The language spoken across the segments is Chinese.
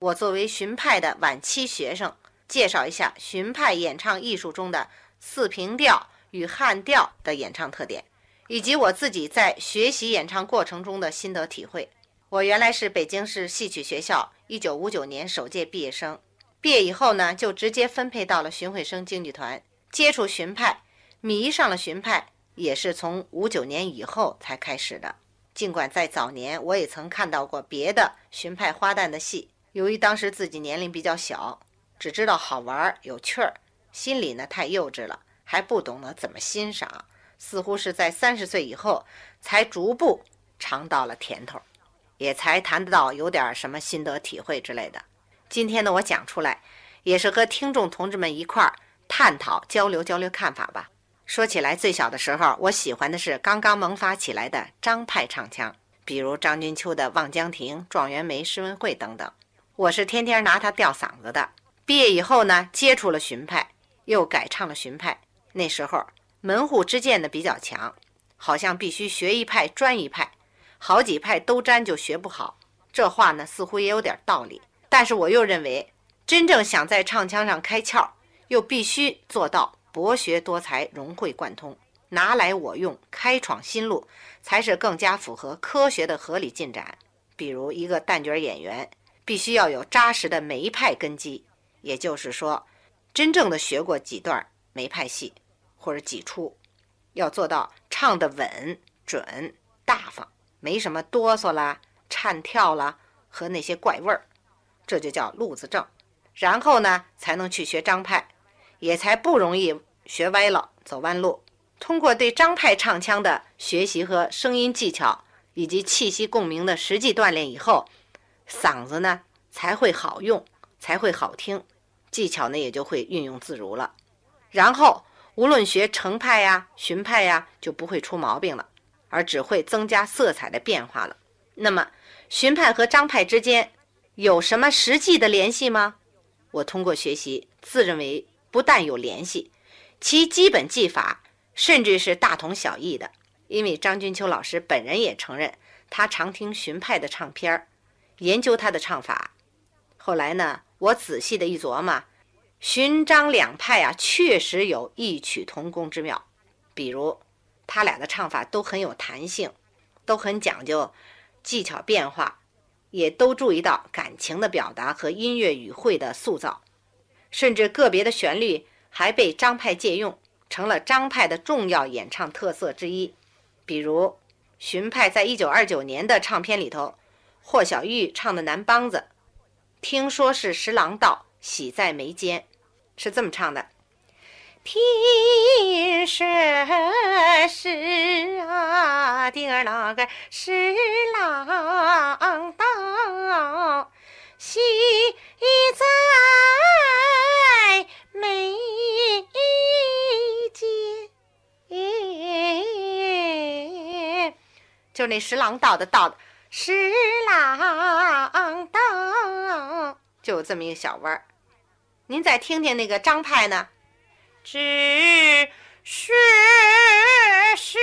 我作为荀派的晚期学生，介绍一下荀派演唱艺术中的四平调与汉调的演唱特点，以及我自己在学习演唱过程中的心得体会。我原来是北京市戏曲学校1959年首届毕业生，毕业以后呢，就直接分配到了荀慧生京剧团，接触荀派，迷上了荀派，也是从59年以后才开始的。尽管在早年，我也曾看到过别的荀派花旦的戏，由于当时自己年龄比较小，只知道好玩有趣儿，心里呢太幼稚了，还不懂得怎么欣赏，似乎是在三十岁以后才逐步尝到了甜头，也才谈得到有点什么心得体会之类的。今天呢，我讲出来，也是和听众同志们一块儿探讨交流交流看法吧。说起来，最小的时候，我喜欢的是刚刚萌发起来的张派唱腔，比如张君秋的《望江亭》《状元梅》《诗文会》等等。我是天天拿它吊嗓子的。毕业以后呢，接触了荀派，又改唱了荀派。那时候门户之见的比较强，好像必须学一派专一派，好几派都沾就学不好。这话呢，似乎也有点道理。但是我又认为，真正想在唱腔上开窍，又必须做到。博学多才，融会贯通，拿来我用，开创新路，才是更加符合科学的合理进展。比如一个旦角演员，必须要有扎实的梅派根基，也就是说，真正的学过几段梅派戏或者几出，要做到唱得稳、准、大方，没什么哆嗦啦、颤跳啦和那些怪味儿，这就叫路子正。然后呢，才能去学张派。也才不容易学歪了、走弯路。通过对张派唱腔的学习和声音技巧以及气息共鸣的实际锻炼以后，嗓子呢才会好用，才会好听，技巧呢也就会运用自如了。然后无论学程派呀、荀派呀，就不会出毛病了，而只会增加色彩的变化了。那么荀派和张派之间有什么实际的联系吗？我通过学习，自认为。不但有联系，其基本技法甚至是大同小异的。因为张君秋老师本人也承认，他常听荀派的唱片儿，研究他的唱法。后来呢，我仔细的一琢磨，荀张两派啊，确实有异曲同工之妙。比如，他俩的唱法都很有弹性，都很讲究技巧变化，也都注意到感情的表达和音乐语汇的塑造。甚至个别的旋律还被张派借用，成了张派的重要演唱特色之一。比如，荀派在一九二九年的唱片里头，霍小玉唱的《南梆子》，听说是十郎道喜在眉间，是这么唱的：听说是啊，的儿那个十郎道喜在。眉间，就那十郎道的道，十郎道，就有这么一个小弯儿。您再听听那个张派呢，只是是。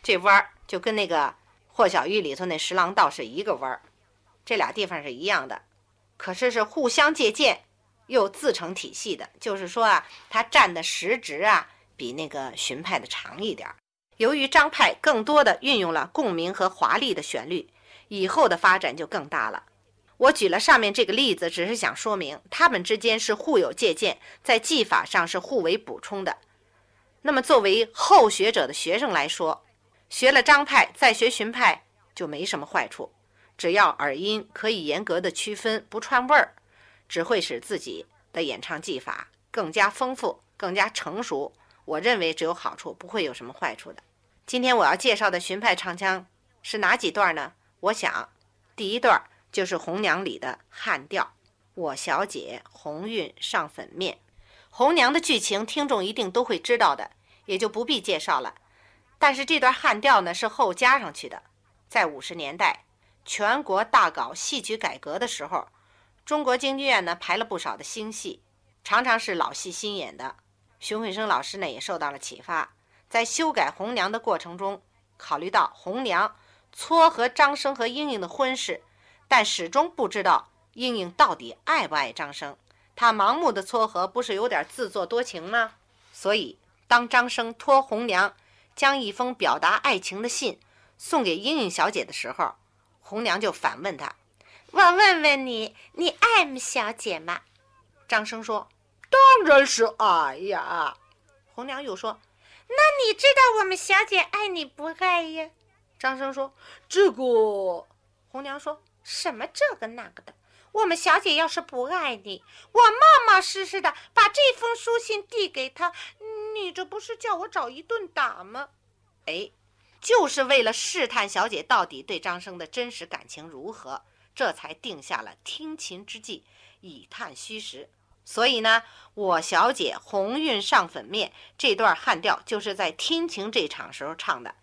这弯儿就跟那个霍小玉里头那十郎道是一个弯儿，这俩地方是一样的，可是是互相借鉴又自成体系的。就是说啊，他占的时值啊比那个荀派的长一点儿。由于张派更多的运用了共鸣和华丽的旋律，以后的发展就更大了。我举了上面这个例子，只是想说明他们之间是互有借鉴，在技法上是互为补充的。那么作为后学者的学生来说，学了张派再学荀派就没什么坏处，只要耳音可以严格的区分，不串味儿，只会使自己的演唱技法更加丰富、更加成熟。我认为只有好处，不会有什么坏处的。今天我要介绍的荀派唱腔是哪几段呢？我想，第一段就是《红娘》里的汉调：“我小姐红晕上粉面。”红娘的剧情，听众一定都会知道的，也就不必介绍了。但是这段汉调呢是后加上去的，在五十年代全国大搞戏曲改革的时候，中国京剧院呢排了不少的新戏，常常是老戏新演的。荀慧生老师呢也受到了启发，在修改红娘的过程中，考虑到红娘撮合张生和莺莺的婚事，但始终不知道莺莺到底爱不爱张生。他盲目的撮合，不是有点自作多情吗？所以，当张生托红娘将一封表达爱情的信送给英英小姐的时候，红娘就反问他：“我问问你，你爱慕小姐吗？”张生说。当然是爱呀，红娘又说：“那你知道我们小姐爱你不爱呀？”张生说：“这个。”红娘说什么这个那个的。我们小姐要是不爱你，我冒冒失失的把这封书信递给她，你这不是叫我找一顿打吗？哎，就是为了试探小姐到底对张生的真实感情如何，这才定下了听琴之计，以探虚实。所以呢，我小姐红晕上粉面这段汉调就是在听情这场时候唱的，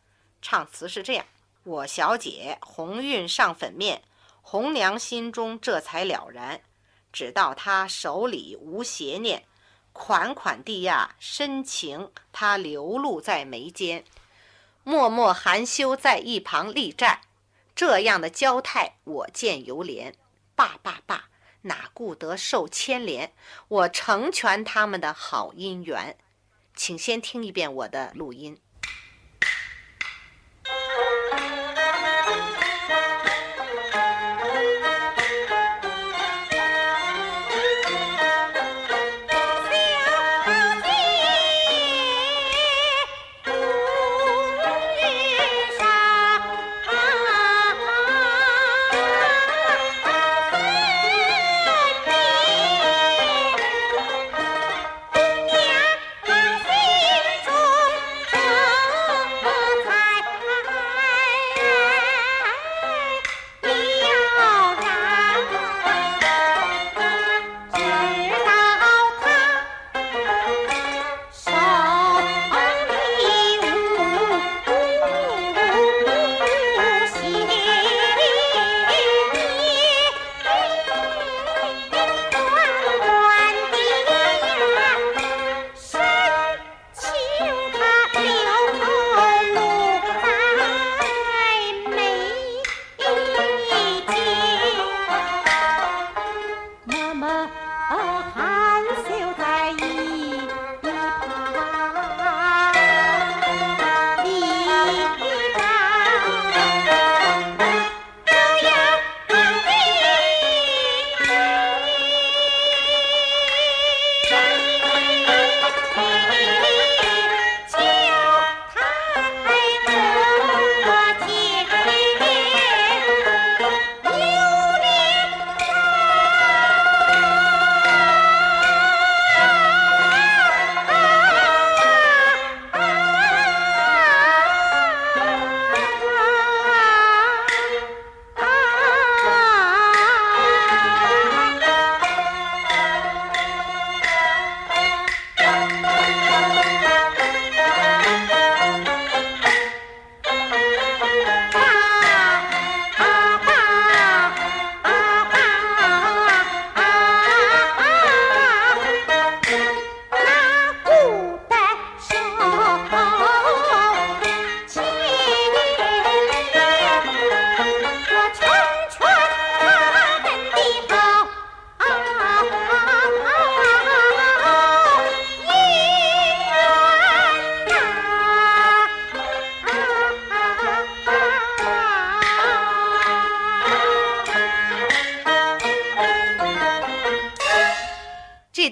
唱词是这样：我小姐红晕上粉面，红娘心中这才了然，只道她手里无邪念，款款地呀深情，她流露在眉间，默默含羞在一旁立战，这样的娇态我见犹怜，罢罢罢。哪顾得受牵连？我成全他们的好姻缘，请先听一遍我的录音。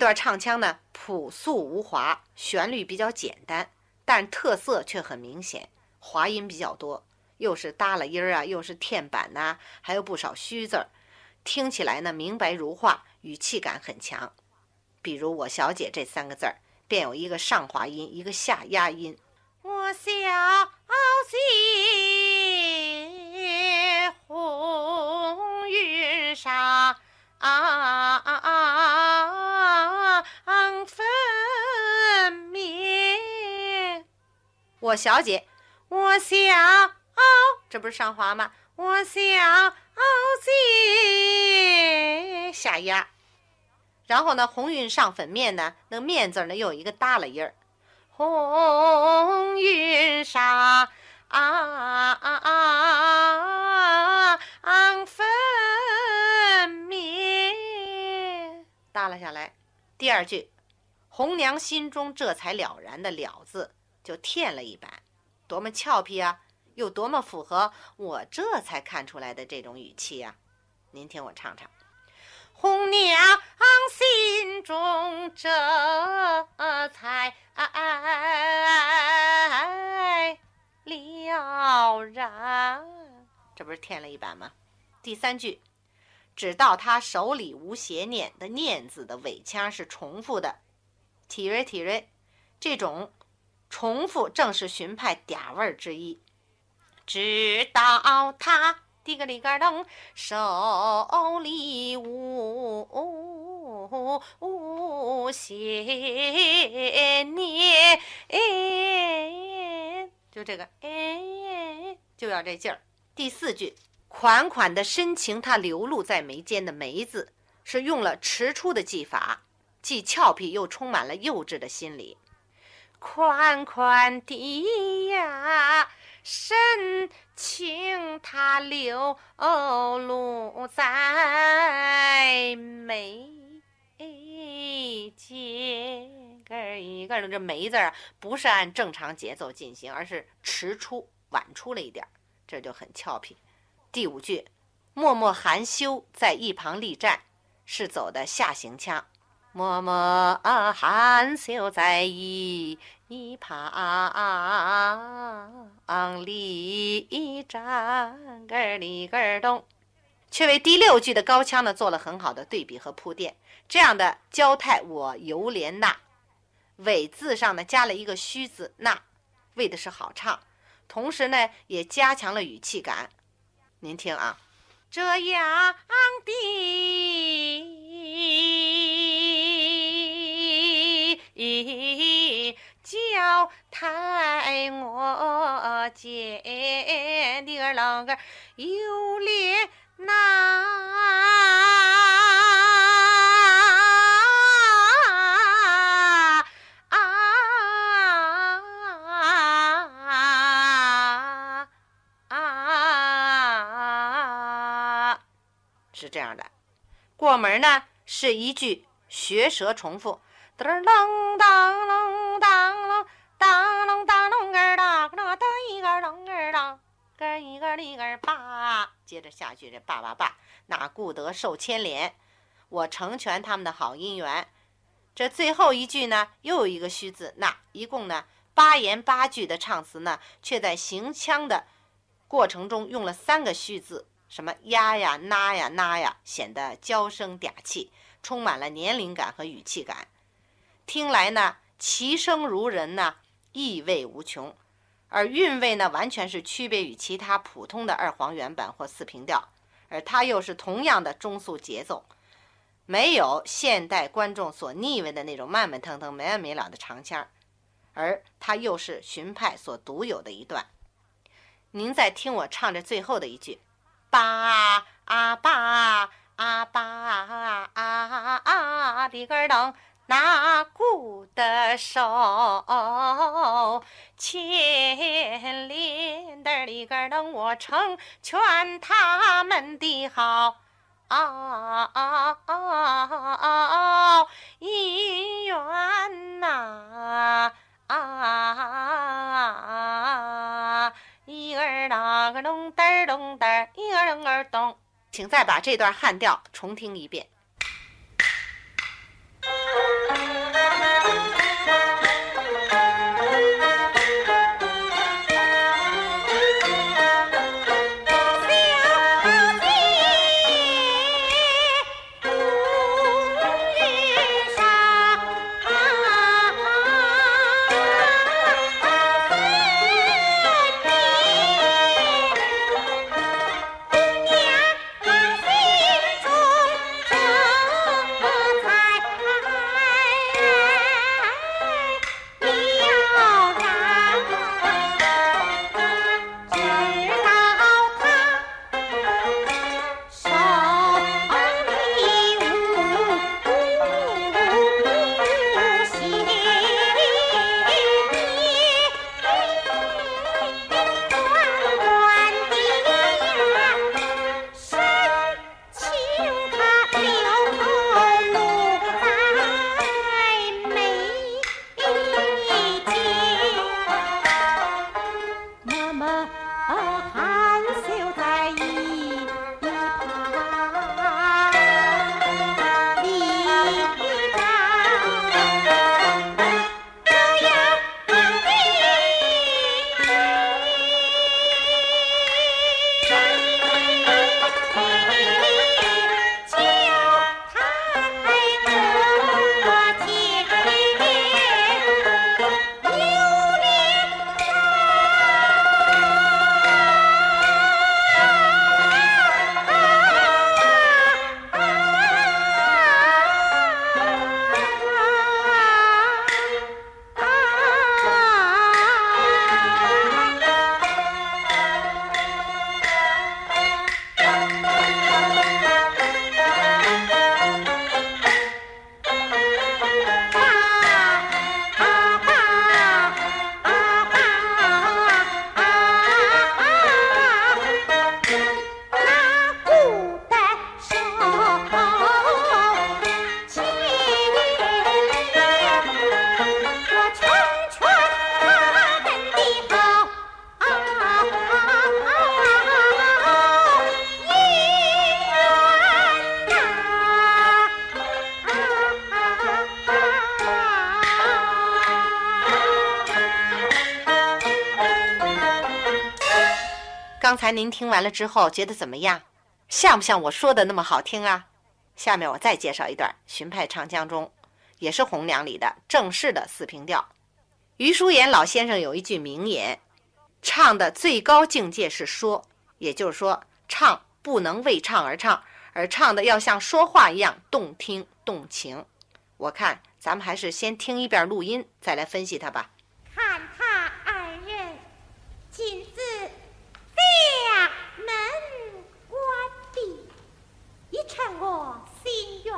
段唱腔呢，朴素无华，旋律比较简单，但特色却很明显，滑音比较多，又是耷拉音儿啊，又是天板呐，还有不少虚字儿，听起来呢明白如画，语气感很强。比如“我小姐”这三个字儿，便有一个上滑音，一个下压音。我小姐红云上。啊啊啊啊啊啊啊粉面，我小姐，我小这不是上滑吗？我小姐下压。然后呢，红云上粉面呢，那个面字呢又有一个耷拉音儿。红云上啊啊啊粉面，耷拉下来。第二句，红娘心中这才了然的“了”字就添了一版，多么俏皮啊！又多么符合我这才看出来的这种语气呀！您听我唱唱。红娘心中这才了然，这不是添了一版吗？第三句，只到他手里无邪念的“念”字的尾腔是重复的，体锐体锐，这种重复正是荀派嗲味儿之一。直到他。滴个里个噔，手里无无邪念，就这个哎，就要这劲儿。第四句，款款的深情，它流露在眉间的“眉”字，是用了迟出的技法，既俏皮又充满了幼稚的心理。款款的呀。深情它流露在眉间，个一个这眉字儿不是按正常节奏进行，而是迟出、晚出了一点，这就很俏皮。第五句，默默含羞在一旁立站，是走的下行腔。默默含羞在一旁立站，个里个咚，却为第六句的高腔呢做了很好的对比和铺垫。这样的交态，我犹怜那尾字上呢加了一个虚字那，为的是好唱，同时呢也加强了语气感。您听啊，这样的。叫太我姐的个啷个有脸呐这样的，过门呢是一句学舌重复。噔噔当啷当啷当啷当啷儿当啷当一个啷儿当个一个里个叭，接着下去这叭叭叭，那顾得受牵连？我成全他们的好姻缘。这最后一句呢，又有一个虚字，那一共呢八言八句的唱词呢，却在行腔的过程中用了三个虚字，什么呀呀、呐呀、呐呀，显得娇声嗲气，充满了年龄感和语气感。听来呢，其声如人呢，意味无穷，而韵味呢，完全是区别于其他普通的二黄原版或四平调，而它又是同样的中速节奏，没有现代观众所腻味的那种慢慢腾腾、没完没了的长腔，而它又是荀派所独有的一段。您再听我唱着最后的一句：吧啊吧啊吧啊啊的个噔。那顾得手牵连的里个等我成全他们的好姻当，请再把这段汉调重听一遍。刚才您听完了之后，觉得怎么样？像不像我说的那么好听啊？下面我再介绍一段荀派唱腔中，也是红娘里的正式的四平调。余叔岩老先生有一句名言：“唱的最高境界是说，也就是说，唱不能为唱而唱，而唱的要像说话一样动听动情。”我看咱们还是先听一遍录音，再来分析它吧。看他二人今，将门关闭，一成我心愿。